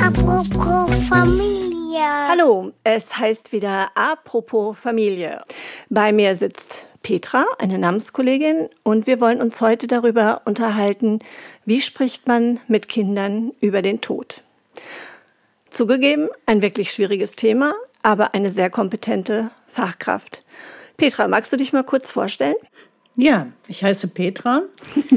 Apropos Familie. Hallo, es heißt wieder Apropos Familie. Bei mir sitzt Petra, eine Namenskollegin, und wir wollen uns heute darüber unterhalten, wie spricht man mit Kindern über den Tod. Zugegeben, ein wirklich schwieriges Thema, aber eine sehr kompetente Fachkraft. Petra, magst du dich mal kurz vorstellen? Ja, ich heiße Petra.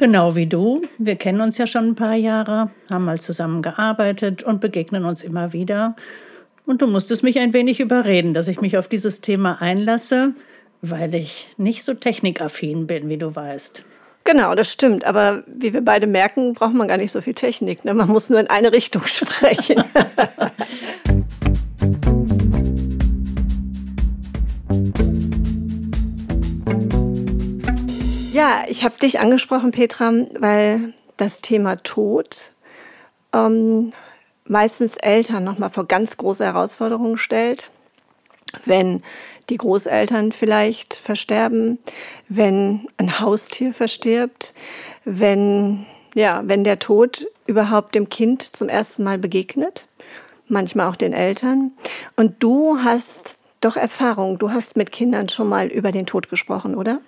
Genau wie du. Wir kennen uns ja schon ein paar Jahre, haben mal zusammen gearbeitet und begegnen uns immer wieder. Und du musstest mich ein wenig überreden, dass ich mich auf dieses Thema einlasse, weil ich nicht so technikaffin bin, wie du weißt. Genau, das stimmt. Aber wie wir beide merken, braucht man gar nicht so viel Technik. Ne? Man muss nur in eine Richtung sprechen. Ja, ich habe dich angesprochen, Petra, weil das Thema Tod ähm, meistens Eltern nochmal vor ganz große Herausforderungen stellt. Wenn die Großeltern vielleicht versterben, wenn ein Haustier verstirbt, wenn, ja, wenn der Tod überhaupt dem Kind zum ersten Mal begegnet, manchmal auch den Eltern. Und du hast doch Erfahrung, du hast mit Kindern schon mal über den Tod gesprochen, oder?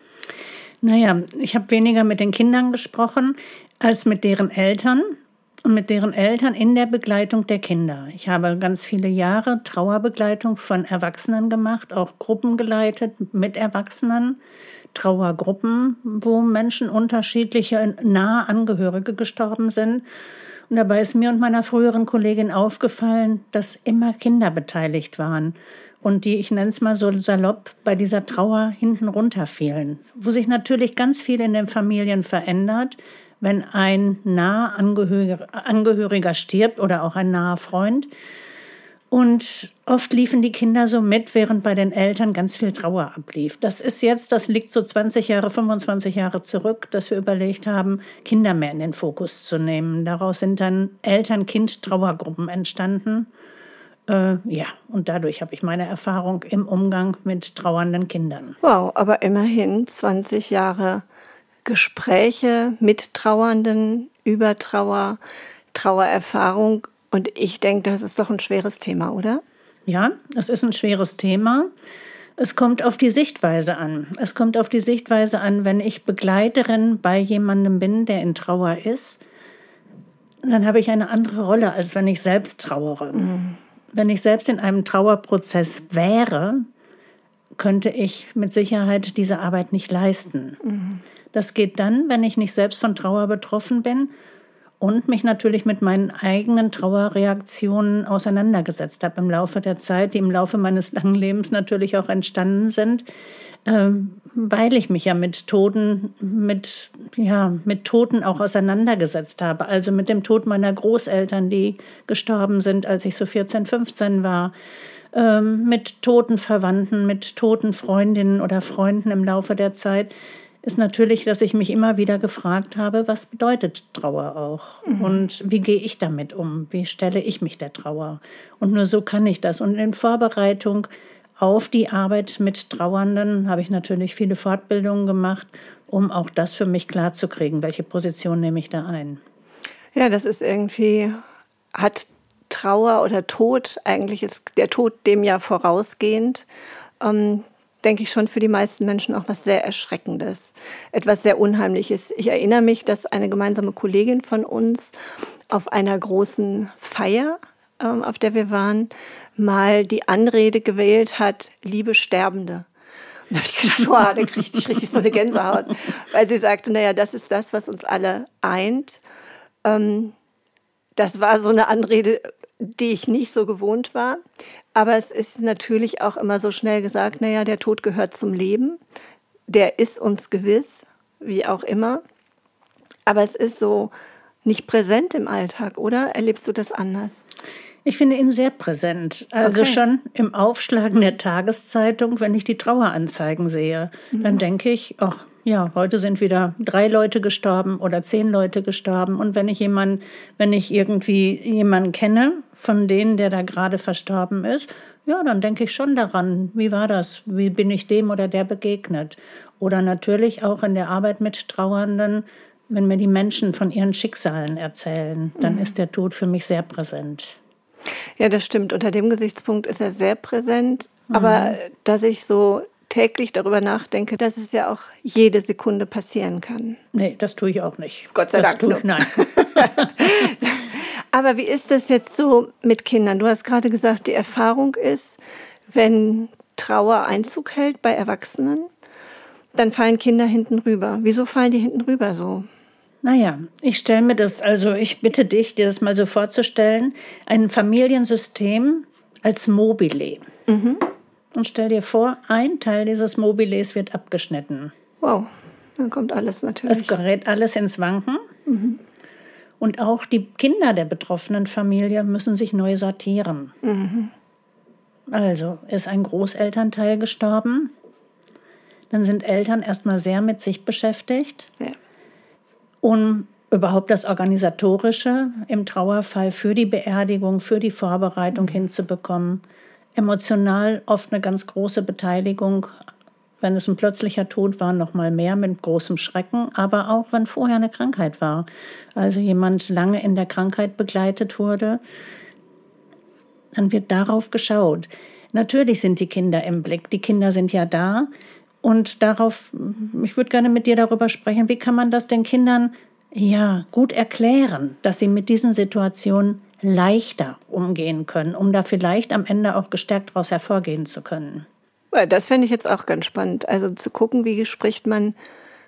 Naja, ich habe weniger mit den Kindern gesprochen als mit deren Eltern und mit deren Eltern in der Begleitung der Kinder. Ich habe ganz viele Jahre Trauerbegleitung von Erwachsenen gemacht, auch Gruppen geleitet mit Erwachsenen, Trauergruppen, wo Menschen unterschiedliche nahe Angehörige gestorben sind. Und dabei ist mir und meiner früheren Kollegin aufgefallen, dass immer Kinder beteiligt waren und die, ich nenne es mal so salopp, bei dieser Trauer hinten runterfielen. Wo sich natürlich ganz viel in den Familien verändert, wenn ein naher Angehöriger, Angehöriger stirbt oder auch ein naher Freund. Und oft liefen die Kinder so mit, während bei den Eltern ganz viel Trauer ablief. Das ist jetzt, das liegt so 20 Jahre, 25 Jahre zurück, dass wir überlegt haben, Kinder mehr in den Fokus zu nehmen. Daraus sind dann Eltern-Kind-Trauergruppen entstanden. Äh, ja, und dadurch habe ich meine Erfahrung im Umgang mit trauernden Kindern. Wow, aber immerhin 20 Jahre Gespräche mit Trauernden über Trauer, Trauererfahrung. Und ich denke, das ist doch ein schweres Thema, oder? Ja, es ist ein schweres Thema. Es kommt auf die Sichtweise an. Es kommt auf die Sichtweise an, wenn ich Begleiterin bei jemandem bin, der in Trauer ist, dann habe ich eine andere Rolle, als wenn ich selbst trauere. Mhm wenn ich selbst in einem Trauerprozess wäre, könnte ich mit Sicherheit diese Arbeit nicht leisten. Mhm. Das geht dann, wenn ich nicht selbst von Trauer betroffen bin und mich natürlich mit meinen eigenen Trauerreaktionen auseinandergesetzt habe im Laufe der Zeit, die im Laufe meines langen Lebens natürlich auch entstanden sind, ähm, weil ich mich ja mit Toten, mit, ja, mit Toten auch auseinandergesetzt habe. Also mit dem Tod meiner Großeltern, die gestorben sind, als ich so 14, 15 war. Ähm, mit toten Verwandten, mit toten Freundinnen oder Freunden im Laufe der Zeit ist natürlich, dass ich mich immer wieder gefragt habe, was bedeutet Trauer auch? Mhm. Und wie gehe ich damit um? Wie stelle ich mich der Trauer? Und nur so kann ich das. Und in Vorbereitung auf die Arbeit mit Trauernden habe ich natürlich viele Fortbildungen gemacht, um auch das für mich klarzukriegen, welche Position nehme ich da ein. Ja, das ist irgendwie, hat Trauer oder Tod, eigentlich ist der Tod dem ja vorausgehend, ähm, denke ich schon für die meisten Menschen auch was sehr Erschreckendes, etwas sehr Unheimliches. Ich erinnere mich, dass eine gemeinsame Kollegin von uns auf einer großen Feier, ähm, auf der wir waren, mal die Anrede gewählt hat, liebe Sterbende. Und da habe ich gedacht, wow, da kriege ich richtig so eine Gänsehaut, weil sie sagte, naja, das ist das, was uns alle eint. Ähm, das war so eine Anrede, die ich nicht so gewohnt war. Aber es ist natürlich auch immer so schnell gesagt, naja, der Tod gehört zum Leben. Der ist uns gewiss, wie auch immer. Aber es ist so nicht präsent im Alltag, oder? Erlebst du das anders? Ich finde ihn sehr präsent. Also okay. schon im Aufschlagen der Tageszeitung, wenn ich die Traueranzeigen sehe, mhm. dann denke ich, ach, ja, heute sind wieder drei Leute gestorben oder zehn Leute gestorben. Und wenn ich jemanden, wenn ich irgendwie jemanden kenne, von denen, der da gerade verstorben ist, ja, dann denke ich schon daran, wie war das? Wie bin ich dem oder der begegnet? Oder natürlich auch in der Arbeit mit Trauernden, wenn mir die Menschen von ihren Schicksalen erzählen, dann ist der Tod für mich sehr präsent. Ja, das stimmt. Unter dem Gesichtspunkt ist er sehr präsent. Aber dass ich so täglich darüber nachdenke, dass es ja auch jede Sekunde passieren kann. Nee, das tue ich auch nicht. Gott sei das Dank. Tue ich, nein. Aber wie ist das jetzt so mit Kindern? Du hast gerade gesagt, die Erfahrung ist, wenn Trauer Einzug hält bei Erwachsenen, dann fallen Kinder hinten rüber. Wieso fallen die hinten rüber so? Naja, ich stelle mir das, also ich bitte dich, dir das mal so vorzustellen, ein Familiensystem als Mobile. Und stell dir vor, ein Teil dieses Mobiles wird abgeschnitten. Wow, dann kommt alles natürlich. Es gerät alles ins Wanken. Und auch die Kinder der betroffenen Familie müssen sich neu sortieren. Also ist ein Großelternteil gestorben. Dann sind Eltern erstmal sehr mit sich beschäftigt, ja. Um überhaupt das Organisatorische im Trauerfall für die Beerdigung, für die Vorbereitung hinzubekommen. Emotional oft eine ganz große Beteiligung, wenn es ein plötzlicher Tod war, noch mal mehr mit großem Schrecken, aber auch wenn vorher eine Krankheit war. Also jemand lange in der Krankheit begleitet wurde, dann wird darauf geschaut. Natürlich sind die Kinder im Blick, die Kinder sind ja da. Und darauf, ich würde gerne mit dir darüber sprechen, wie kann man das den Kindern ja gut erklären, dass sie mit diesen Situationen leichter umgehen können, um da vielleicht am Ende auch gestärkt daraus hervorgehen zu können. Ja, das fände ich jetzt auch ganz spannend. Also zu gucken, wie spricht man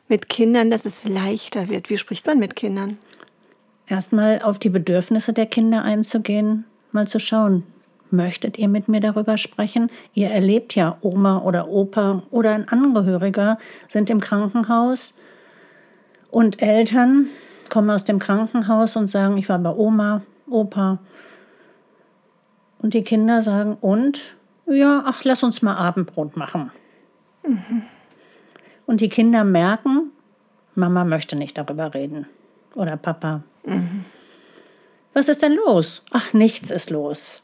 mit Kindern, dass es leichter wird. Wie spricht man mit Kindern? Erstmal auf die Bedürfnisse der Kinder einzugehen, mal zu schauen, möchtet ihr mit mir darüber sprechen? Ihr erlebt ja, Oma oder Opa oder ein Angehöriger sind im Krankenhaus und Eltern kommen aus dem Krankenhaus und sagen, ich war bei Oma, Opa. Und die Kinder sagen, und? Ja, ach, lass uns mal Abendbrot machen. Und die Kinder merken, Mama möchte nicht darüber reden. Oder Papa. Was ist denn los? Ach, nichts ist los.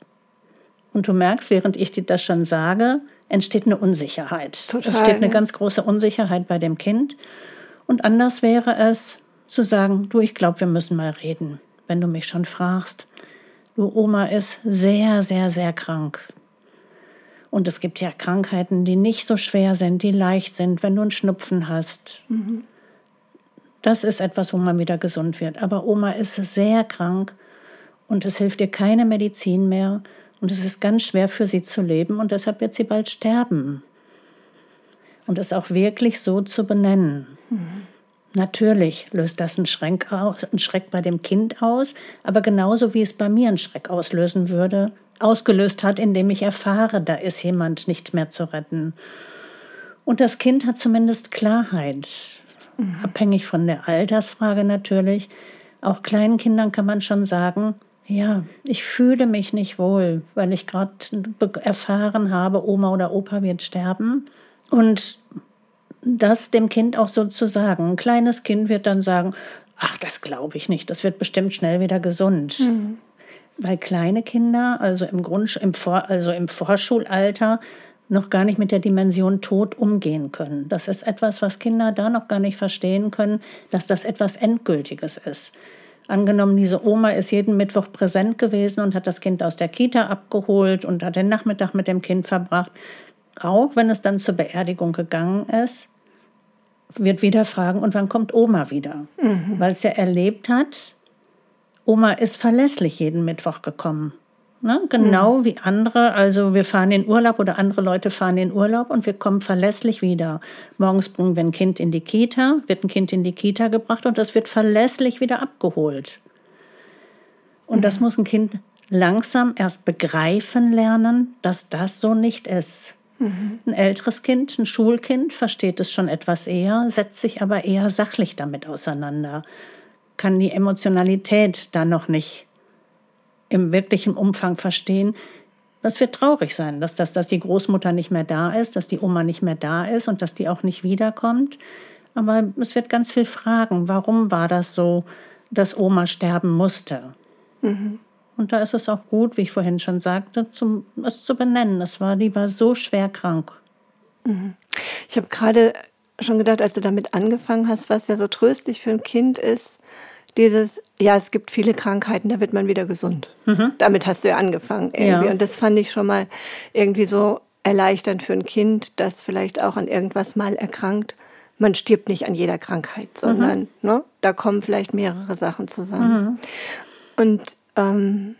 Und du merkst, während ich dir das schon sage, entsteht eine Unsicherheit. Total, es steht eine ja. ganz große Unsicherheit bei dem Kind. Und anders wäre es zu sagen, du, ich glaube, wir müssen mal reden, wenn du mich schon fragst. Du, Oma ist sehr, sehr, sehr krank. Und es gibt ja Krankheiten, die nicht so schwer sind, die leicht sind, wenn du einen Schnupfen hast. Das ist etwas, wo man wieder gesund wird. Aber Oma ist sehr krank und es hilft ihr keine Medizin mehr. Und es ist ganz schwer für sie zu leben und deshalb wird sie bald sterben. Und es auch wirklich so zu benennen. Natürlich löst das einen Schreck, aus, einen Schreck bei dem Kind aus, aber genauso wie es bei mir einen Schreck auslösen würde, ausgelöst hat, indem ich erfahre, da ist jemand nicht mehr zu retten. Und das Kind hat zumindest Klarheit, abhängig von der Altersfrage natürlich. Auch kleinen Kindern kann man schon sagen, ja, ich fühle mich nicht wohl, weil ich gerade erfahren habe, Oma oder Opa wird sterben. Und das dem Kind auch so zu sagen. Ein kleines Kind wird dann sagen, ach, das glaube ich nicht, das wird bestimmt schnell wieder gesund. Weil kleine Kinder, also im, Grund, im, Vor, also im Vorschulalter, noch gar nicht mit der Dimension Tod umgehen können. Das ist etwas, was Kinder da noch gar nicht verstehen können, dass das etwas Endgültiges ist. Angenommen, diese Oma ist jeden Mittwoch präsent gewesen und hat das Kind aus der Kita abgeholt und hat den Nachmittag mit dem Kind verbracht. Auch wenn es dann zur Beerdigung gegangen ist, wird wieder fragen, und wann kommt Oma wieder? Weil es ja erlebt hat, Oma ist verlässlich jeden Mittwoch gekommen. Ne? Genau wie andere, also wir fahren in Urlaub oder andere Leute fahren in Urlaub und wir kommen verlässlich wieder. Morgens bringen wir ein Kind in die Kita, wird ein Kind in die Kita gebracht und das wird verlässlich wieder abgeholt. Und das muss ein Kind langsam erst begreifen lernen, dass das so nicht ist. Ein älteres Kind, ein Schulkind, versteht es schon etwas eher, setzt sich aber eher sachlich damit auseinander, kann die Emotionalität da noch nicht im wirklichen Umfang verstehen. Das wird traurig sein, dass, das, dass die Großmutter nicht mehr da ist, dass die Oma nicht mehr da ist und dass die auch nicht wiederkommt. Aber es wird ganz viel fragen, warum war das so, dass Oma sterben musste? Und da ist es auch gut, wie ich vorhin schon sagte, zum, es zu benennen. Das war, die war so schwer krank. Ich habe gerade schon gedacht, als du damit angefangen hast, was ja so tröstlich für ein Kind ist, dieses, ja, es gibt viele Krankheiten, da wird man wieder gesund. Mhm. Damit hast du ja angefangen irgendwie. Ja. Und das fand ich schon mal irgendwie so erleichternd für ein Kind, das vielleicht auch an irgendwas mal erkrankt. Man stirbt nicht an jeder Krankheit, sondern mhm. ne, da kommen vielleicht mehrere Sachen zusammen. Mhm. Und ähm,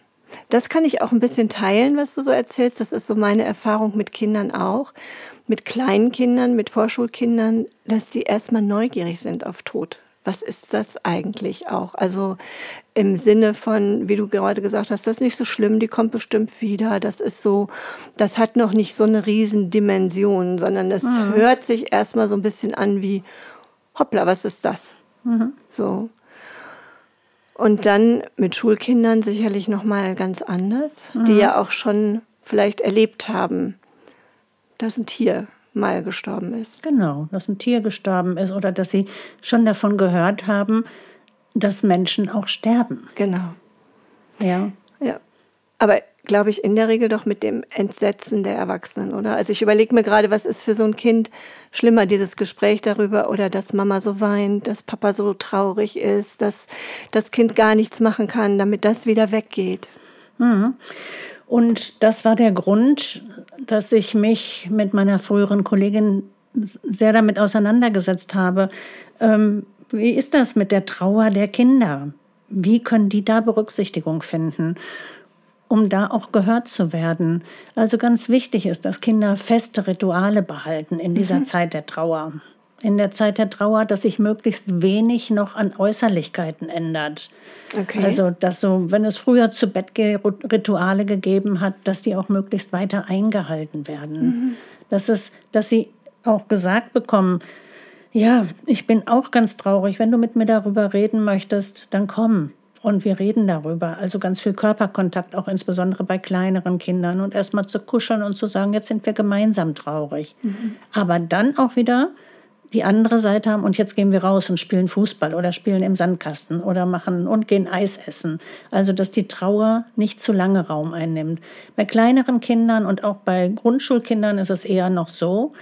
das kann ich auch ein bisschen teilen, was du so erzählst. Das ist so meine Erfahrung mit Kindern auch, mit kleinen Kindern, mit Vorschulkindern, dass die erstmal neugierig sind auf Tod was ist das eigentlich auch? Also im Sinne von, wie du gerade gesagt hast, das ist nicht so schlimm, die kommt bestimmt wieder. Das ist so, das hat noch nicht so eine Riesendimension, sondern das mhm. hört sich erstmal so ein bisschen an wie, hoppla, was ist das? Mhm. So. Und dann mit Schulkindern sicherlich nochmal ganz anders, mhm. die ja auch schon vielleicht erlebt haben, dass ein Tier mal gestorben ist. Genau, dass ein Tier gestorben ist oder dass sie schon davon gehört haben, dass Menschen auch sterben. Genau. Ja. Ja. Aber glaube ich in der Regel doch mit dem Entsetzen der Erwachsenen, oder? Also ich überlege mir gerade, was ist für so ein Kind schlimmer, dieses Gespräch darüber oder dass Mama so weint, dass Papa so traurig ist, dass das Kind gar nichts machen kann, damit das wieder weggeht. Mhm. Und das war der Grund, dass ich mich mit meiner früheren Kollegin sehr damit auseinandergesetzt habe. Ähm, wie ist das mit der Trauer der Kinder? Wie können die da Berücksichtigung finden, um da auch gehört zu werden? Also ganz wichtig ist, dass Kinder feste Rituale behalten in dieser mhm. Zeit der Trauer. In der Zeit der Trauer, dass sich möglichst wenig noch an Äußerlichkeiten ändert. Okay. Also, dass so, wenn es früher zu Bett Rituale gegeben hat, dass die auch möglichst weiter eingehalten werden. Mhm. Dass, es, dass sie auch gesagt bekommen, ja, ich bin auch ganz traurig. Wenn du mit mir darüber reden möchtest, dann komm. Und wir reden darüber. Also ganz viel Körperkontakt, auch insbesondere bei kleineren Kindern. Und erstmal zu kuscheln und zu sagen, jetzt sind wir gemeinsam traurig. Mhm. Aber dann auch wieder die andere Seite haben und jetzt gehen wir raus und spielen Fußball oder spielen im Sandkasten oder machen und gehen Eis essen. Also, dass die Trauer nicht zu lange Raum einnimmt. Bei kleineren Kindern und auch bei Grundschulkindern ist es eher noch so,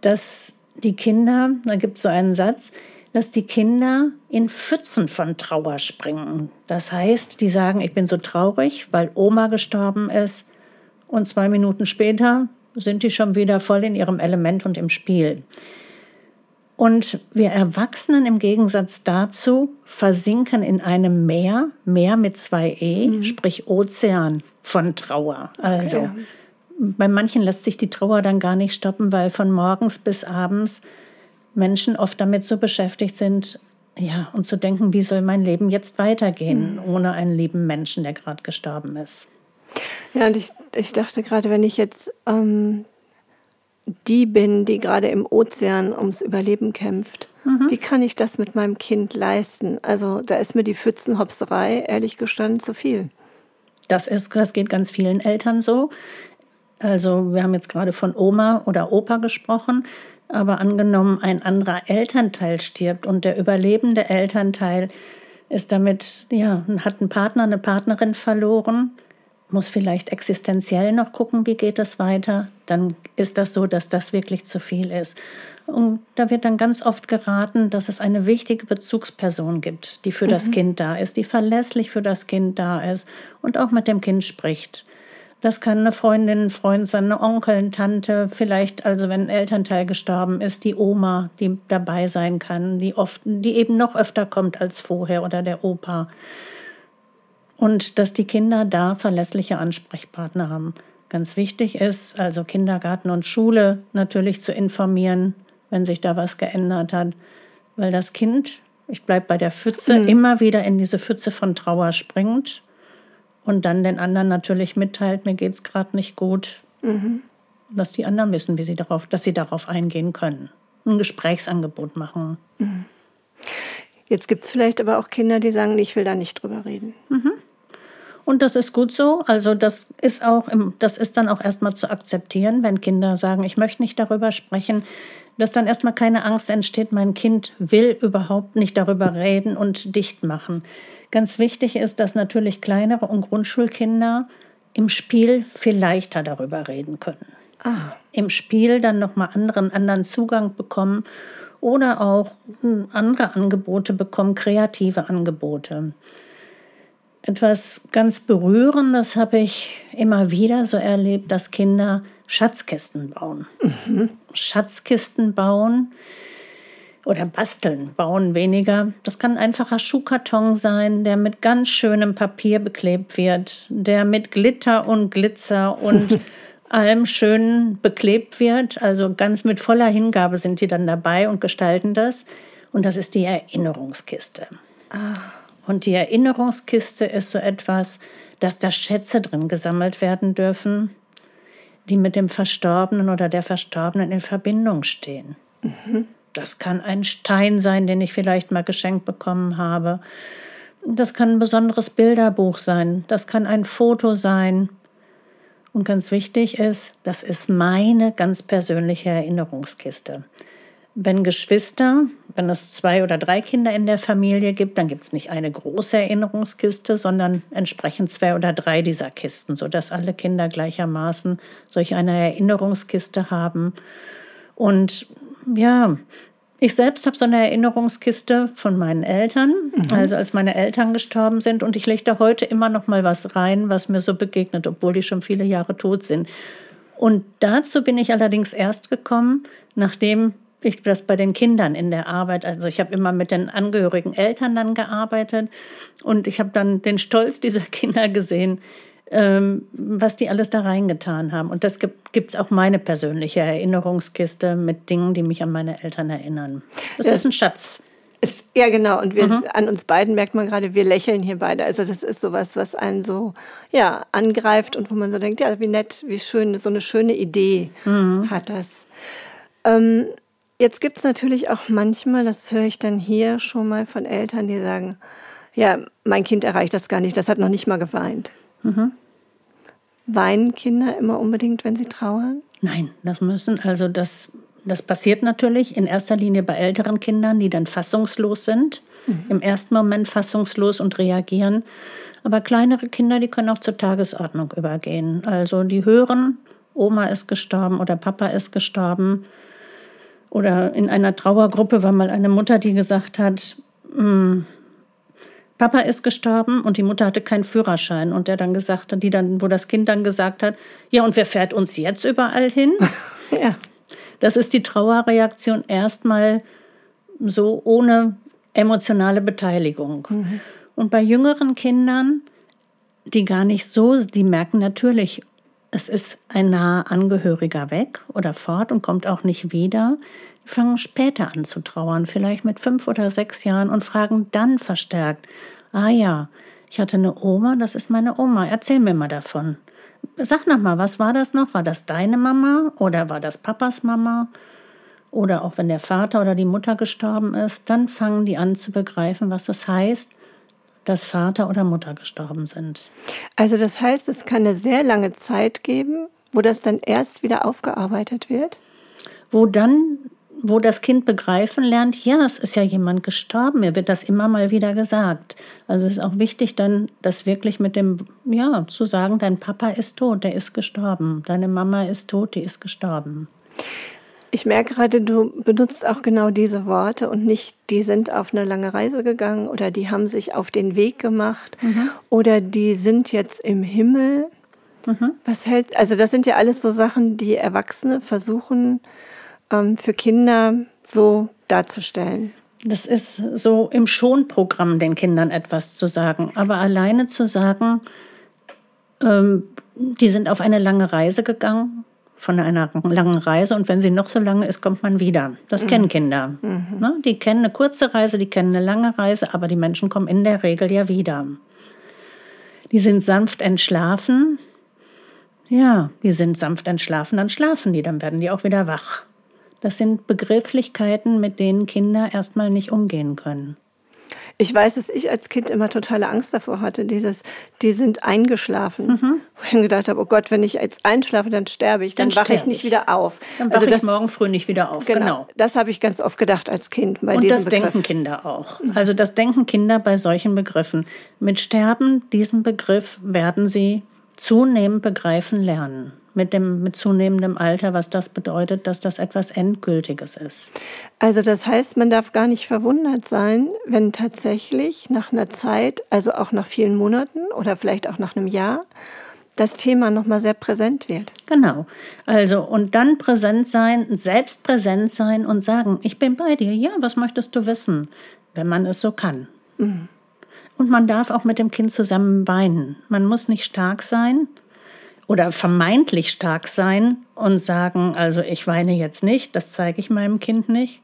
dass die Kinder, da gibt es so einen Satz, dass die Kinder in Pfützen von Trauer springen. Das heißt, die sagen, ich bin so traurig, weil Oma gestorben ist. Und zwei Minuten später sind die schon wieder voll in ihrem Element und im Spiel. Und wir Erwachsenen im Gegensatz dazu versinken in einem Meer, Meer mit zwei E, mhm. sprich Ozean von Trauer. Also okay. bei manchen lässt sich die Trauer dann gar nicht stoppen, weil von morgens bis abends Menschen oft damit so beschäftigt sind, ja, und zu denken, wie soll mein Leben jetzt weitergehen, mhm. ohne einen lieben Menschen, der gerade gestorben ist. Ja, und ich, ich dachte gerade, wenn ich jetzt ähm, die bin, die gerade im Ozean ums Überleben kämpft. Mhm. Wie kann ich das mit meinem Kind leisten? Also da ist mir die Pfützenhopserei, ehrlich gestanden, zu viel. Das, ist, das geht ganz vielen Eltern so. Also wir haben jetzt gerade von Oma oder Opa gesprochen, aber angenommen, ein anderer Elternteil stirbt und der überlebende Elternteil ist damit, ja, hat einen Partner, eine Partnerin verloren, muss vielleicht existenziell noch gucken, wie geht es weiter, dann ist das so, dass das wirklich zu viel ist. Und da wird dann ganz oft geraten, dass es eine wichtige Bezugsperson gibt, die für mhm. das Kind da ist, die verlässlich für das Kind da ist und auch mit dem Kind spricht. Das kann eine Freundin, ein Freund sein, eine Onkel, eine Tante, vielleicht also wenn ein Elternteil gestorben ist, die Oma, die dabei sein kann, die oft, die eben noch öfter kommt als vorher oder der Opa und dass die Kinder da verlässliche Ansprechpartner haben. Ganz wichtig ist, also Kindergarten und Schule natürlich zu informieren, wenn sich da was geändert hat, weil das Kind, ich bleibe bei der Pfütze, mhm. immer wieder in diese Pfütze von Trauer springt und dann den anderen natürlich mitteilt, mir geht es gerade nicht gut. Mhm. Dass die anderen wissen, wie sie darauf, dass sie darauf eingehen können. Ein Gesprächsangebot machen. Mhm. Jetzt gibt es vielleicht aber auch Kinder, die sagen, ich will da nicht drüber reden. Mhm. Und das ist gut so. Also das ist auch, im, das ist dann auch erstmal zu akzeptieren, wenn Kinder sagen, ich möchte nicht darüber sprechen, dass dann erstmal keine Angst entsteht, mein Kind will überhaupt nicht darüber reden und dicht machen. Ganz wichtig ist, dass natürlich kleinere und Grundschulkinder im Spiel viel leichter darüber reden können. im Spiel dann nochmal anderen, anderen Zugang bekommen oder auch hm, andere Angebote bekommen, kreative Angebote. Etwas ganz Berührendes habe ich immer wieder so erlebt, dass Kinder Schatzkisten bauen. Mhm. Schatzkisten bauen oder basteln, bauen weniger. Das kann ein einfacher Schuhkarton sein, der mit ganz schönem Papier beklebt wird, der mit Glitter und Glitzer und allem Schönen beklebt wird. Also ganz mit voller Hingabe sind die dann dabei und gestalten das. Und das ist die Erinnerungskiste. Ah. Und die Erinnerungskiste ist so etwas, dass da Schätze drin gesammelt werden dürfen, die mit dem Verstorbenen oder der Verstorbenen in Verbindung stehen. Mhm. Das kann ein Stein sein, den ich vielleicht mal geschenkt bekommen habe. Das kann ein besonderes Bilderbuch sein. Das kann ein Foto sein. Und ganz wichtig ist, das ist meine ganz persönliche Erinnerungskiste. Wenn Geschwister, wenn es zwei oder drei Kinder in der Familie gibt, dann gibt es nicht eine große Erinnerungskiste, sondern entsprechend zwei oder drei dieser Kisten, sodass alle Kinder gleichermaßen solch eine Erinnerungskiste haben. Und ja, ich selbst habe so eine Erinnerungskiste von meinen Eltern, mhm. also als meine Eltern gestorben sind. Und ich lege da heute immer noch mal was rein, was mir so begegnet, obwohl die schon viele Jahre tot sind. Und dazu bin ich allerdings erst gekommen, nachdem ich das bei den Kindern in der Arbeit, also ich habe immer mit den angehörigen Eltern dann gearbeitet und ich habe dann den Stolz dieser Kinder gesehen, ähm, was die alles da reingetan haben. Und das gibt es auch meine persönliche Erinnerungskiste mit Dingen, die mich an meine Eltern erinnern. Das ja. ist ein Schatz. Ja, genau. Und wir, mhm. an uns beiden merkt man gerade, wir lächeln hier beide. Also das ist sowas, was einen so ja, angreift und wo man so denkt, ja, wie nett, wie schön, so eine schöne Idee mhm. hat das. Ähm, jetzt gibt es natürlich auch manchmal, das höre ich dann hier schon mal von Eltern, die sagen, ja, mein Kind erreicht das gar nicht, das hat noch nicht mal geweint. Mhm. Weinen Kinder immer unbedingt, wenn sie trauern? Nein, das müssen, also das, das passiert natürlich in erster Linie bei älteren Kindern, die dann fassungslos sind, mhm. im ersten Moment fassungslos und reagieren. Aber kleinere Kinder, die können auch zur Tagesordnung übergehen. Also die hören, Oma ist gestorben oder Papa ist gestorben. Oder in einer Trauergruppe war mal eine Mutter, die gesagt hat, hm, Papa ist gestorben und die Mutter hatte keinen Führerschein und der dann gesagt hat, die dann, wo das Kind dann gesagt hat, ja und wer fährt uns jetzt überall hin? ja. Das ist die Trauerreaktion erstmal so ohne emotionale Beteiligung. Mhm. Und bei jüngeren Kindern, die gar nicht so, die merken natürlich, es ist ein naher Angehöriger weg oder fort und kommt auch nicht wieder fangen später an zu trauern, vielleicht mit fünf oder sechs Jahren und fragen dann verstärkt, ah ja, ich hatte eine Oma, das ist meine Oma, erzähl mir mal davon. Sag noch mal, was war das noch? War das deine Mama oder war das Papas Mama? Oder auch wenn der Vater oder die Mutter gestorben ist, dann fangen die an zu begreifen, was das heißt, dass Vater oder Mutter gestorben sind. Also das heißt, es kann eine sehr lange Zeit geben, wo das dann erst wieder aufgearbeitet wird? Wo dann wo das Kind begreifen lernt, ja, es ist ja jemand gestorben, mir wird das immer mal wieder gesagt. Also es ist auch wichtig dann, das wirklich mit dem, ja, zu sagen, dein Papa ist tot, der ist gestorben, deine Mama ist tot, die ist gestorben. Ich merke gerade, du benutzt auch genau diese Worte und nicht, die sind auf eine lange Reise gegangen oder die haben sich auf den Weg gemacht mhm. oder die sind jetzt im Himmel. Mhm. Was hält, also das sind ja alles so Sachen, die Erwachsene versuchen, ähm, für Kinder so darzustellen. Das ist so im Schonprogramm den Kindern etwas zu sagen. Aber alleine zu sagen, ähm, die sind auf eine lange Reise gegangen, von einer langen Reise und wenn sie noch so lange ist, kommt man wieder. Das mhm. kennen Kinder. Mhm. Ne? Die kennen eine kurze Reise, die kennen eine lange Reise, aber die Menschen kommen in der Regel ja wieder. Die sind sanft entschlafen. Ja, die sind sanft entschlafen, dann schlafen die, dann werden die auch wieder wach. Das sind Begrifflichkeiten, mit denen Kinder erstmal nicht umgehen können. Ich weiß, dass ich als Kind immer totale Angst davor hatte, dieses, die sind eingeschlafen. Mhm. Wo ich mir gedacht habe, oh Gott, wenn ich jetzt einschlafe, dann sterbe ich, dann, dann wache ich nicht wieder auf. Dann wache also das, ich morgen früh nicht wieder auf. Genau. genau. Das habe ich ganz oft gedacht als Kind. Bei Und das Begriff. denken Kinder auch. Also das denken Kinder bei solchen Begriffen. Mit Sterben, diesen Begriff werden sie zunehmend begreifen lernen. Mit dem mit zunehmendem Alter, was das bedeutet, dass das etwas Endgültiges ist. Also das heißt, man darf gar nicht verwundert sein, wenn tatsächlich nach einer Zeit, also auch nach vielen Monaten oder vielleicht auch nach einem Jahr, das Thema nochmal sehr präsent wird. Genau. Also, und dann präsent sein, selbst präsent sein und sagen, ich bin bei dir. Ja, was möchtest du wissen? Wenn man es so kann. Mhm. Und man darf auch mit dem Kind zusammen weinen. Man muss nicht stark sein oder vermeintlich stark sein und sagen, also ich weine jetzt nicht, das zeige ich meinem Kind nicht.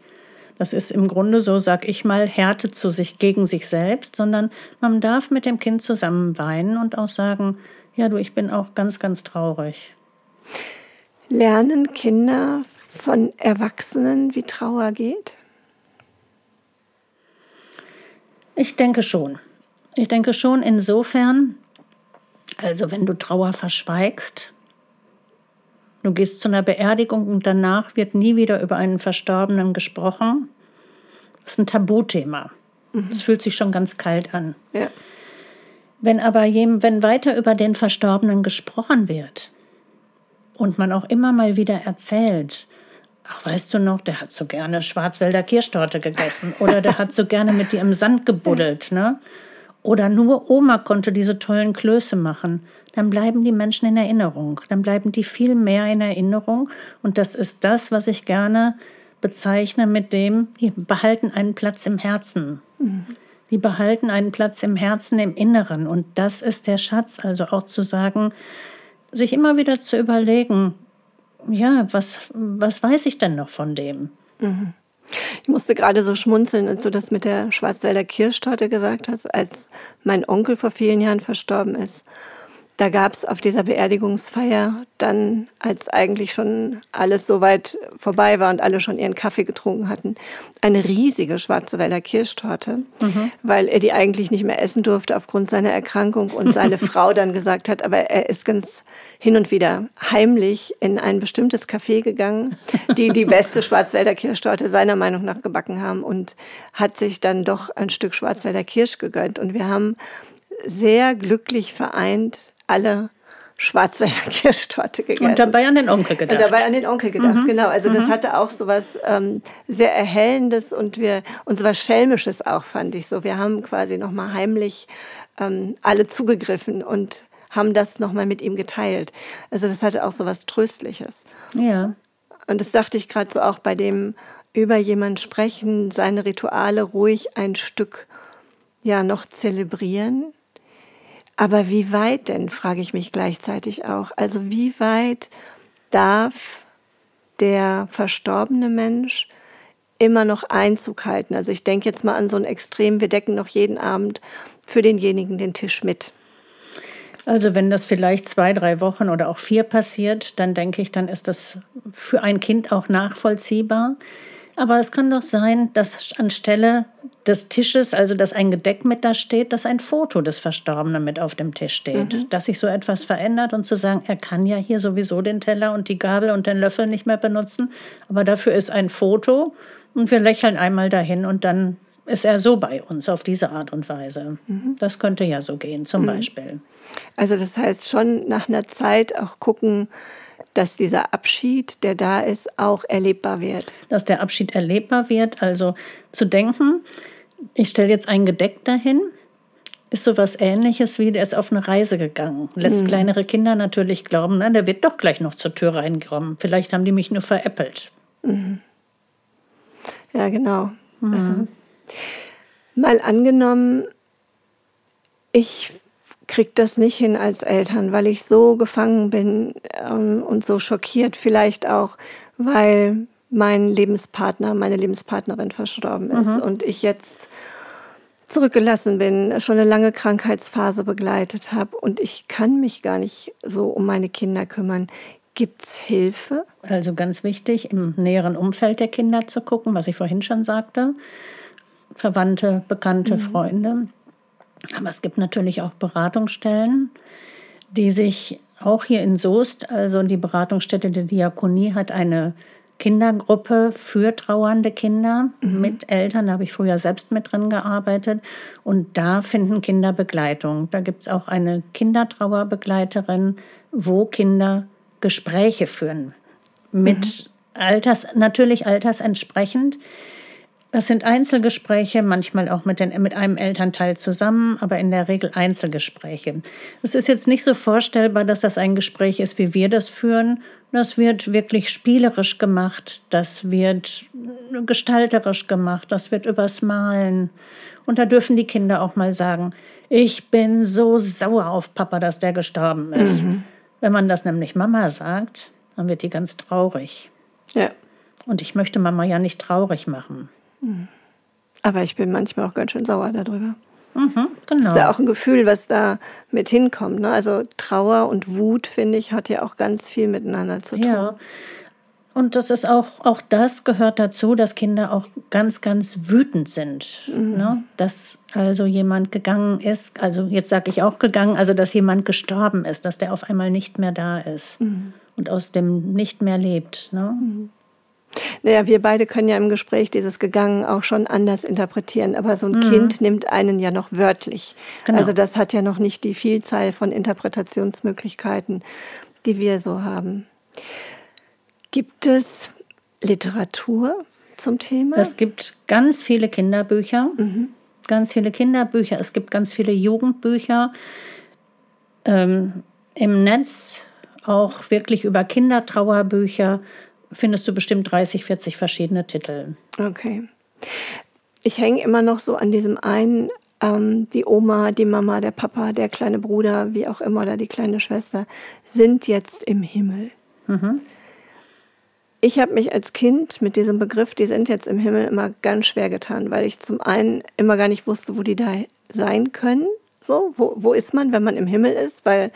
Das ist im Grunde so, sag ich mal, Härte zu sich gegen sich selbst, sondern man darf mit dem Kind zusammen weinen und auch sagen, ja, du, ich bin auch ganz, ganz traurig. Lernen Kinder von Erwachsenen, wie Trauer geht? Ich denke schon. Ich denke schon insofern, also wenn du Trauer verschweigst, du gehst zu einer Beerdigung und danach wird nie wieder über einen Verstorbenen gesprochen, das ist ein Tabuthema. Es mhm. fühlt sich schon ganz kalt an. Ja. Wenn aber wenn weiter über den Verstorbenen gesprochen wird und man auch immer mal wieder erzählt, ach weißt du noch, der hat so gerne Schwarzwälder Kirschtorte gegessen oder der hat so gerne mit dir im Sand gebuddelt, ne? Oder nur Oma konnte diese tollen Klöße machen, dann bleiben die Menschen in Erinnerung, dann bleiben die viel mehr in Erinnerung und das ist das, was ich gerne bezeichne mit dem, die behalten einen Platz im Herzen. Mhm die behalten einen Platz im Herzen, im Inneren. Und das ist der Schatz, also auch zu sagen, sich immer wieder zu überlegen, ja, was, was weiß ich denn noch von dem? Mhm. Ich musste gerade so schmunzeln, als du das mit der Schwarzwälder Kirschtorte gesagt hast, als mein Onkel vor vielen Jahren verstorben ist da gab es auf dieser Beerdigungsfeier dann, als eigentlich schon alles so weit vorbei war und alle schon ihren Kaffee getrunken hatten, eine riesige schwarze Wälder Kirschtorte, mhm. weil er die eigentlich nicht mehr essen durfte aufgrund seiner Erkrankung und seine Frau dann gesagt hat, aber er ist ganz hin und wieder heimlich in ein bestimmtes Café gegangen, die die beste Schwarzwälder Kirschtorte seiner Meinung nach gebacken haben und hat sich dann doch ein Stück Schwarzwälder Kirsch gegönnt und wir haben sehr glücklich vereint alle Schwarzwälder Kirschtorte gegessen. Und dabei an den Onkel gedacht. Und dabei an den Onkel gedacht, mhm. genau. Also das mhm. hatte auch so was ähm, sehr Erhellendes und wir und so was Schelmisches auch, fand ich so. Wir haben quasi nochmal heimlich ähm, alle zugegriffen und haben das nochmal mit ihm geteilt. Also das hatte auch so was Tröstliches. Ja. Und das dachte ich gerade so auch bei dem über jemanden sprechen, seine Rituale ruhig ein Stück ja noch zelebrieren aber wie weit denn, frage ich mich gleichzeitig auch. Also wie weit darf der verstorbene Mensch immer noch Einzug halten? Also ich denke jetzt mal an so ein Extrem, wir decken noch jeden Abend für denjenigen den Tisch mit. Also wenn das vielleicht zwei, drei Wochen oder auch vier passiert, dann denke ich, dann ist das für ein Kind auch nachvollziehbar. Aber es kann doch sein, dass anstelle des Tisches, also dass ein Gedeck mit da steht, dass ein Foto des Verstorbenen mit auf dem Tisch steht. Mhm. Dass sich so etwas verändert und zu sagen, er kann ja hier sowieso den Teller und die Gabel und den Löffel nicht mehr benutzen, aber dafür ist ein Foto und wir lächeln einmal dahin und dann ist er so bei uns auf diese Art und Weise. Mhm. Das könnte ja so gehen, zum mhm. Beispiel. Also das heißt schon nach einer Zeit auch gucken, dass dieser Abschied, der da ist, auch erlebbar wird. Dass der Abschied erlebbar wird, also zu denken, ich stelle jetzt ein Gedeck dahin, ist so was ähnliches wie der ist auf eine Reise gegangen. Lässt mhm. kleinere Kinder natürlich glauben, na, der wird doch gleich noch zur Tür reinkommen. Vielleicht haben die mich nur veräppelt. Mhm. Ja, genau. Mhm. Also, mal angenommen, ich kriege das nicht hin als Eltern, weil ich so gefangen bin ähm, und so schockiert vielleicht auch, weil mein Lebenspartner, meine Lebenspartnerin verstorben ist mhm. und ich jetzt zurückgelassen bin, schon eine lange Krankheitsphase begleitet habe und ich kann mich gar nicht so um meine Kinder kümmern. Gibt es Hilfe? Also ganz wichtig, im näheren Umfeld der Kinder zu gucken, was ich vorhin schon sagte. Verwandte, Bekannte, mhm. Freunde. Aber es gibt natürlich auch Beratungsstellen, die sich auch hier in Soest, also die Beratungsstätte der Diakonie hat eine Kindergruppe für trauernde Kinder mhm. mit Eltern. Da habe ich früher selbst mit drin gearbeitet. Und da finden Kinder Begleitung. Da gibt es auch eine Kindertrauerbegleiterin, wo Kinder Gespräche führen. Mit mhm. Alters, natürlich altersentsprechend. Das sind Einzelgespräche, manchmal auch mit, den, mit einem Elternteil zusammen, aber in der Regel Einzelgespräche. Es ist jetzt nicht so vorstellbar, dass das ein Gespräch ist, wie wir das führen. Das wird wirklich spielerisch gemacht, das wird gestalterisch gemacht, das wird übers Malen. Und da dürfen die Kinder auch mal sagen, ich bin so sauer auf Papa, dass der gestorben ist. Mhm. Wenn man das nämlich Mama sagt, dann wird die ganz traurig. Ja. Und ich möchte Mama ja nicht traurig machen. Aber ich bin manchmal auch ganz schön sauer darüber. Mhm, genau. Das ist ja auch ein Gefühl, was da mit hinkommt. Ne? Also Trauer und Wut, finde ich, hat ja auch ganz viel miteinander zu tun. Ja. Und das ist auch, auch das gehört dazu, dass Kinder auch ganz, ganz wütend sind. Mhm. Ne? Dass also jemand gegangen ist, also jetzt sage ich auch gegangen, also dass jemand gestorben ist, dass der auf einmal nicht mehr da ist mhm. und aus dem nicht mehr lebt. Ne? Mhm. Naja, wir beide können ja im Gespräch dieses Gegangen auch schon anders interpretieren, aber so ein mhm. Kind nimmt einen ja noch wörtlich. Genau. Also das hat ja noch nicht die Vielzahl von Interpretationsmöglichkeiten, die wir so haben. Gibt es Literatur zum Thema? Es gibt ganz viele Kinderbücher, mhm. ganz viele Kinderbücher. Es gibt ganz viele Jugendbücher ähm, im Netz, auch wirklich über Kindertrauerbücher findest du bestimmt 30, 40 verschiedene Titel. Okay. Ich hänge immer noch so an diesem einen, ähm, die Oma, die Mama, der Papa, der kleine Bruder, wie auch immer, oder die kleine Schwester, sind jetzt im Himmel. Mhm. Ich habe mich als Kind mit diesem Begriff, die sind jetzt im Himmel, immer ganz schwer getan, weil ich zum einen immer gar nicht wusste, wo die da sein können. So, wo, wo ist man, wenn man im Himmel ist? Weil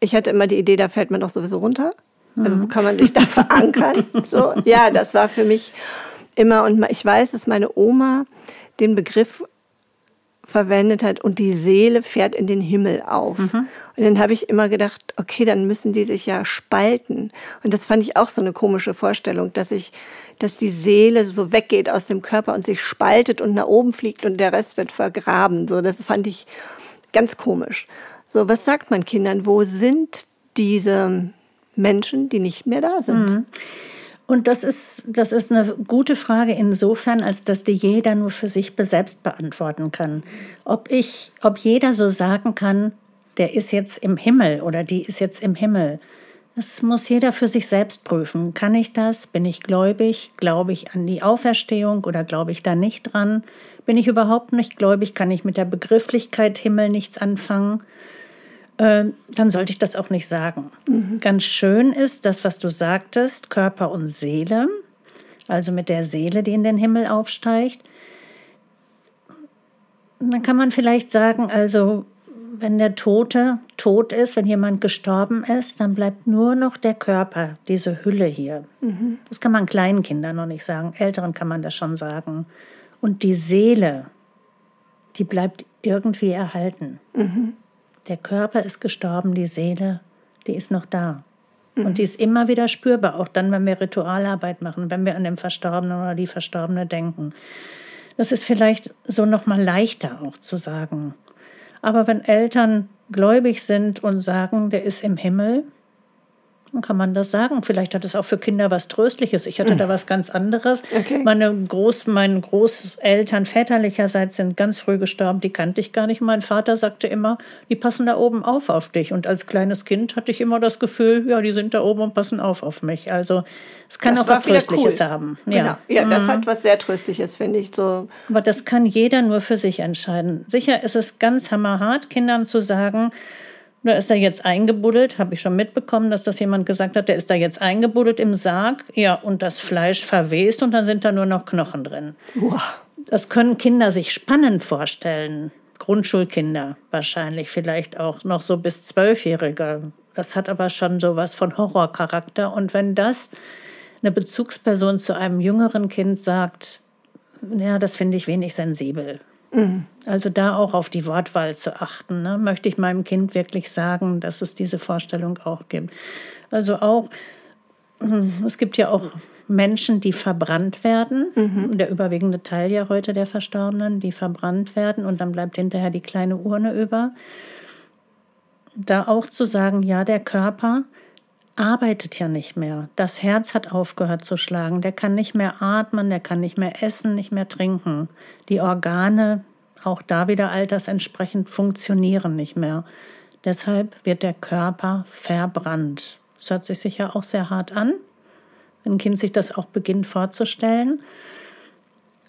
ich hatte immer die Idee, da fällt man doch sowieso runter. Also wo kann man sich da verankern? So, ja, das war für mich immer, und ich weiß, dass meine Oma den Begriff verwendet hat und die Seele fährt in den Himmel auf. Mhm. Und dann habe ich immer gedacht, okay, dann müssen die sich ja spalten. Und das fand ich auch so eine komische Vorstellung, dass ich, dass die Seele so weggeht aus dem Körper und sich spaltet und nach oben fliegt und der Rest wird vergraben. So, das fand ich ganz komisch. So, was sagt man Kindern? Wo sind diese Menschen, die nicht mehr da sind? Mhm. Und das ist, das ist eine gute Frage insofern, als dass die jeder nur für sich selbst beantworten kann. Ob ich, ob jeder so sagen kann, der ist jetzt im Himmel oder die ist jetzt im Himmel. Das muss jeder für sich selbst prüfen. Kann ich das? Bin ich gläubig? Glaube ich an die Auferstehung oder glaube ich da nicht dran? Bin ich überhaupt nicht gläubig? Kann ich mit der Begrifflichkeit Himmel nichts anfangen? Äh, dann sollte ich das auch nicht sagen. Mhm. Ganz schön ist das, was du sagtest, Körper und Seele, also mit der Seele, die in den Himmel aufsteigt. Dann kann man vielleicht sagen, also wenn der Tote tot ist, wenn jemand gestorben ist, dann bleibt nur noch der Körper, diese Hülle hier. Mhm. Das kann man kleinen Kindern noch nicht sagen, älteren kann man das schon sagen. Und die Seele, die bleibt irgendwie erhalten. Mhm. Der Körper ist gestorben, die Seele, die ist noch da. Mhm. Und die ist immer wieder spürbar, auch dann, wenn wir Ritualarbeit machen, wenn wir an den Verstorbenen oder die Verstorbene denken. Das ist vielleicht so noch mal leichter auch zu sagen. Aber wenn Eltern gläubig sind und sagen, der ist im Himmel, dann kann man das sagen. Vielleicht hat es auch für Kinder was Tröstliches. Ich hatte da was ganz anderes. Okay. Meine Groß, meine Großeltern väterlicherseits sind ganz früh gestorben. Die kannte ich gar nicht. Mein Vater sagte immer, die passen da oben auf auf dich. Und als kleines Kind hatte ich immer das Gefühl, ja, die sind da oben und passen auf auf mich. Also es kann das auch was Tröstliches cool. haben. Ja, genau. ja mhm. das hat was sehr Tröstliches, finde ich. So. Aber das kann jeder nur für sich entscheiden. Sicher ist es ganz hammerhart, Kindern zu sagen, da ist er jetzt eingebuddelt, habe ich schon mitbekommen, dass das jemand gesagt hat, der ist da jetzt eingebuddelt im Sarg, ja, und das Fleisch verwest und dann sind da nur noch Knochen drin. Wow. Das können Kinder sich spannend vorstellen. Grundschulkinder wahrscheinlich, vielleicht auch noch so bis Zwölfjährige. Das hat aber schon so was von Horrorcharakter. Und wenn das eine Bezugsperson zu einem jüngeren Kind sagt, ja, das finde ich wenig sensibel. Also da auch auf die Wortwahl zu achten. Ne? Möchte ich meinem Kind wirklich sagen, dass es diese Vorstellung auch gibt. Also auch, hm, es gibt ja auch Menschen, die verbrannt werden. Mhm. Der überwiegende Teil ja heute der Verstorbenen, die verbrannt werden und dann bleibt hinterher die kleine Urne über. Da auch zu sagen, ja, der Körper arbeitet ja nicht mehr. Das Herz hat aufgehört zu schlagen. Der kann nicht mehr atmen, der kann nicht mehr essen, nicht mehr trinken. Die Organe, auch da wieder altersentsprechend, funktionieren nicht mehr. Deshalb wird der Körper verbrannt. Das hört sich sicher auch sehr hart an, wenn ein Kind sich das auch beginnt vorzustellen.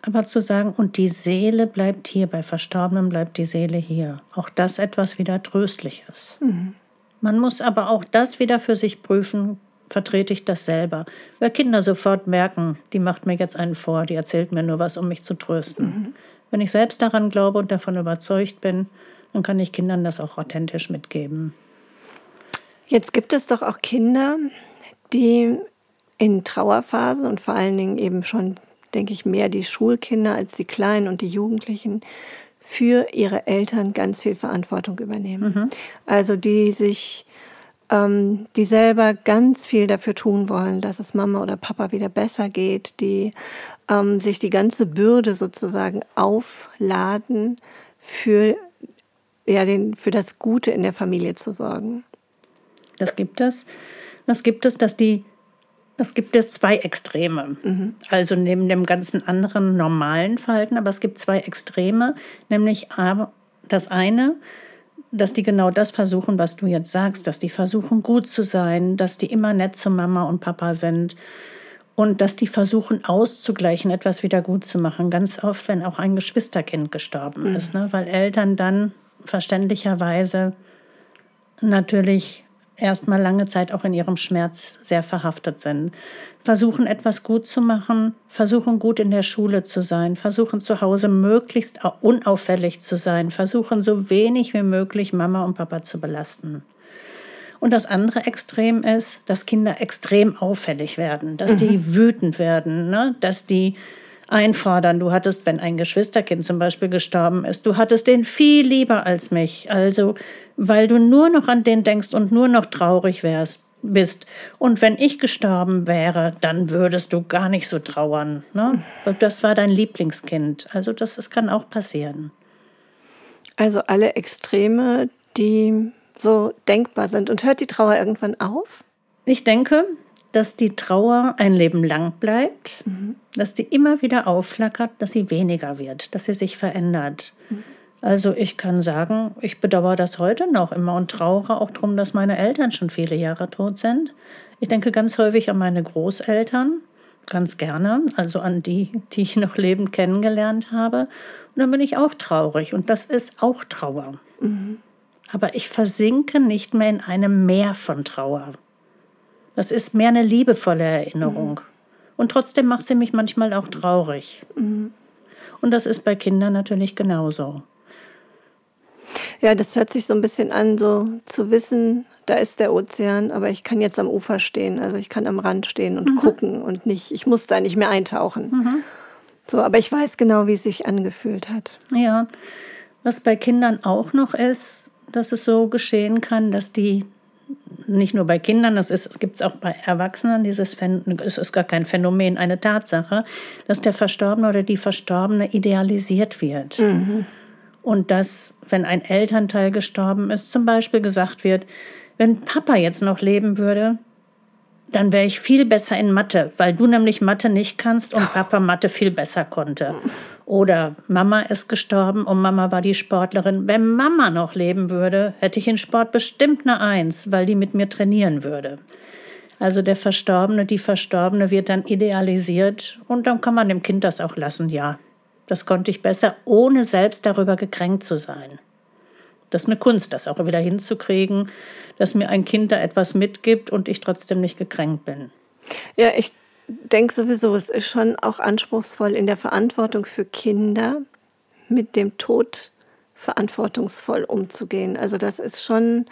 Aber zu sagen, und die Seele bleibt hier, bei Verstorbenen bleibt die Seele hier. Auch das etwas wieder Tröstliches. Mhm. Man muss aber auch das wieder für sich prüfen, vertrete ich das selber. Weil Kinder sofort merken, die macht mir jetzt einen vor, die erzählt mir nur was, um mich zu trösten. Mhm. Wenn ich selbst daran glaube und davon überzeugt bin, dann kann ich Kindern das auch authentisch mitgeben. Jetzt gibt es doch auch Kinder, die in Trauerphasen und vor allen Dingen eben schon, denke ich, mehr die Schulkinder als die Kleinen und die Jugendlichen für ihre Eltern ganz viel Verantwortung übernehmen. Mhm. Also die sich, ähm, die selber ganz viel dafür tun wollen, dass es Mama oder Papa wieder besser geht, die ähm, sich die ganze Bürde sozusagen aufladen, für, ja, den, für das Gute in der Familie zu sorgen. Das gibt es. Das gibt es, dass die es gibt ja zwei Extreme. Mhm. Also neben dem ganzen anderen normalen Verhalten, aber es gibt zwei Extreme, nämlich das eine, dass die genau das versuchen, was du jetzt sagst, dass die versuchen gut zu sein, dass die immer nett zu Mama und Papa sind und dass die versuchen auszugleichen, etwas wieder gut zu machen. Ganz oft, wenn auch ein Geschwisterkind gestorben mhm. ist, ne? weil Eltern dann verständlicherweise natürlich erstmal lange Zeit auch in ihrem Schmerz sehr verhaftet sind. Versuchen etwas gut zu machen, versuchen gut in der Schule zu sein, versuchen zu Hause möglichst unauffällig zu sein, versuchen so wenig wie möglich Mama und Papa zu belasten. Und das andere Extrem ist, dass Kinder extrem auffällig werden, dass die mhm. wütend werden, ne? dass die einfordern. Du hattest, wenn ein Geschwisterkind zum Beispiel gestorben ist, du hattest den viel lieber als mich. Also weil du nur noch an den denkst und nur noch traurig wärst, bist. Und wenn ich gestorben wäre, dann würdest du gar nicht so trauern. Ne? Das war dein Lieblingskind. Also das, das kann auch passieren. Also alle Extreme, die so denkbar sind. Und hört die Trauer irgendwann auf? Ich denke, dass die Trauer ein Leben lang bleibt, mhm. dass die immer wieder aufflackert, dass sie weniger wird, dass sie sich verändert. Mhm. Also ich kann sagen, ich bedauere das heute noch immer und trauere auch darum, dass meine Eltern schon viele Jahre tot sind. Ich denke ganz häufig an meine Großeltern, ganz gerne, also an die, die ich noch lebend kennengelernt habe. Und dann bin ich auch traurig und das ist auch Trauer. Mhm. Aber ich versinke nicht mehr in einem Meer von Trauer. Das ist mehr eine liebevolle Erinnerung. Mhm. Und trotzdem macht sie mich manchmal auch traurig. Mhm. Und das ist bei Kindern natürlich genauso. Ja, das hört sich so ein bisschen an, so zu wissen, da ist der Ozean, aber ich kann jetzt am Ufer stehen. Also ich kann am Rand stehen und mhm. gucken und nicht, ich muss da nicht mehr eintauchen. Mhm. So, aber ich weiß genau, wie es sich angefühlt hat. Ja, was bei Kindern auch noch ist, dass es so geschehen kann, dass die nicht nur bei Kindern, das gibt es auch bei Erwachsenen, dieses Phänomen, es ist gar kein Phänomen, eine Tatsache, dass der Verstorbene oder die Verstorbene idealisiert wird. Mhm. Und dass, wenn ein Elternteil gestorben ist, zum Beispiel gesagt wird, wenn Papa jetzt noch leben würde, dann wäre ich viel besser in Mathe, weil du nämlich Mathe nicht kannst und Papa Mathe viel besser konnte. Oder Mama ist gestorben und Mama war die Sportlerin. Wenn Mama noch leben würde, hätte ich in Sport bestimmt eine Eins, weil die mit mir trainieren würde. Also der Verstorbene, die Verstorbene wird dann idealisiert und dann kann man dem Kind das auch lassen, ja. Das konnte ich besser, ohne selbst darüber gekränkt zu sein. Das ist eine Kunst, das auch wieder hinzukriegen, dass mir ein Kind da etwas mitgibt und ich trotzdem nicht gekränkt bin. Ja, ich denke sowieso, es ist schon auch anspruchsvoll in der Verantwortung für Kinder mit dem Tod verantwortungsvoll umzugehen. Also das ist schon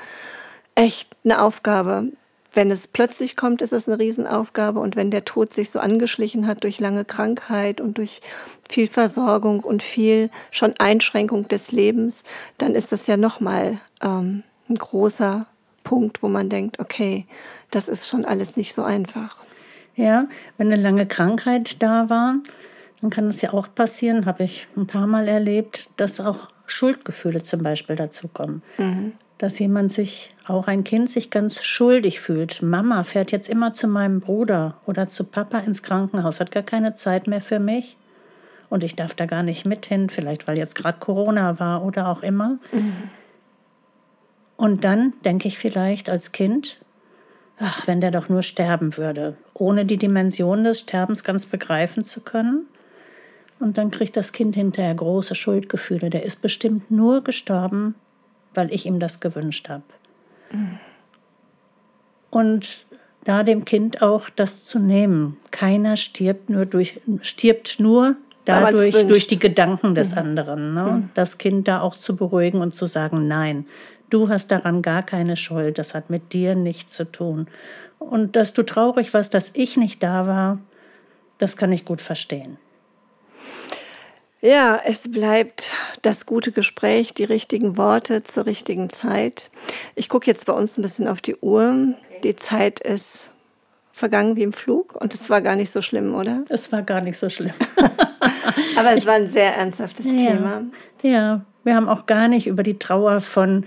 echt eine Aufgabe. Wenn es plötzlich kommt, ist es eine Riesenaufgabe. Und wenn der Tod sich so angeschlichen hat durch lange Krankheit und durch viel Versorgung und viel schon Einschränkung des Lebens, dann ist das ja nochmal ähm, ein großer Punkt, wo man denkt, okay, das ist schon alles nicht so einfach. Ja, wenn eine lange Krankheit da war, dann kann es ja auch passieren, habe ich ein paar Mal erlebt, dass auch Schuldgefühle zum Beispiel dazukommen. Mhm. Dass jemand sich, auch ein Kind sich ganz schuldig fühlt. Mama fährt jetzt immer zu meinem Bruder oder zu Papa ins Krankenhaus, hat gar keine Zeit mehr für mich. Und ich darf da gar nicht mit hin, vielleicht weil jetzt gerade Corona war oder auch immer. Mhm. Und dann denke ich vielleicht als Kind, ach, wenn der doch nur sterben würde, ohne die Dimension des Sterbens ganz begreifen zu können. Und dann kriegt das Kind hinterher große Schuldgefühle. Der ist bestimmt nur gestorben, weil ich ihm das gewünscht habe. Mhm. Und da dem Kind auch das zu nehmen. Keiner stirbt nur durch, stirbt nur dadurch durch die Gedanken des mhm. anderen. Ne? Mhm. Das Kind da auch zu beruhigen und zu sagen, nein, du hast daran gar keine Schuld, das hat mit dir nichts zu tun. Und dass du traurig warst, dass ich nicht da war, das kann ich gut verstehen. Ja, es bleibt das gute Gespräch, die richtigen Worte zur richtigen Zeit. Ich gucke jetzt bei uns ein bisschen auf die Uhr. Die Zeit ist vergangen wie im Flug und es war gar nicht so schlimm, oder? Es war gar nicht so schlimm. Aber es war ein sehr ernsthaftes ja. Thema. Ja, wir haben auch gar nicht über die Trauer von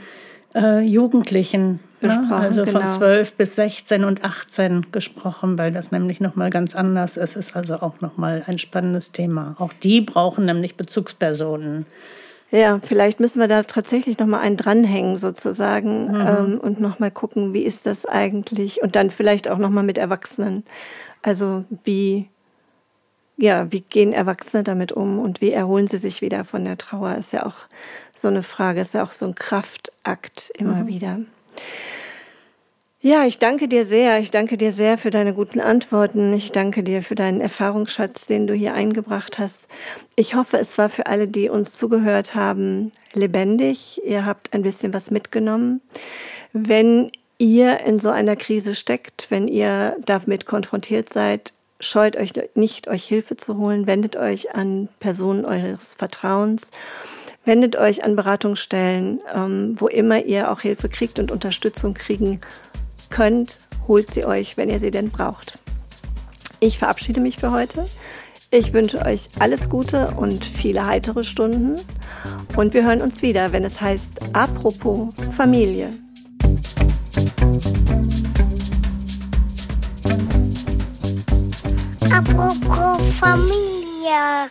äh, Jugendlichen, ne? also genau. von 12 bis 16 und 18 gesprochen, weil das nämlich nochmal ganz anders ist. Ist also auch nochmal ein spannendes Thema. Auch die brauchen nämlich Bezugspersonen. Ja, vielleicht müssen wir da tatsächlich nochmal einen dranhängen sozusagen mhm. ähm, und nochmal gucken, wie ist das eigentlich und dann vielleicht auch nochmal mit Erwachsenen. Also wie, ja, wie gehen Erwachsene damit um und wie erholen sie sich wieder von der Trauer, ist ja auch so eine Frage, ist ja auch so ein Kraftakt immer mhm. wieder. Ja, ich danke dir sehr. Ich danke dir sehr für deine guten Antworten. Ich danke dir für deinen Erfahrungsschatz, den du hier eingebracht hast. Ich hoffe, es war für alle, die uns zugehört haben, lebendig. Ihr habt ein bisschen was mitgenommen. Wenn ihr in so einer Krise steckt, wenn ihr damit konfrontiert seid, scheut euch nicht, euch Hilfe zu holen. Wendet euch an Personen eures Vertrauens. Wendet euch an Beratungsstellen, ähm, wo immer ihr auch Hilfe kriegt und Unterstützung kriegen könnt, holt sie euch, wenn ihr sie denn braucht. Ich verabschiede mich für heute. Ich wünsche euch alles Gute und viele heitere Stunden. Und wir hören uns wieder, wenn es heißt Apropos Familie. Apropos Familie.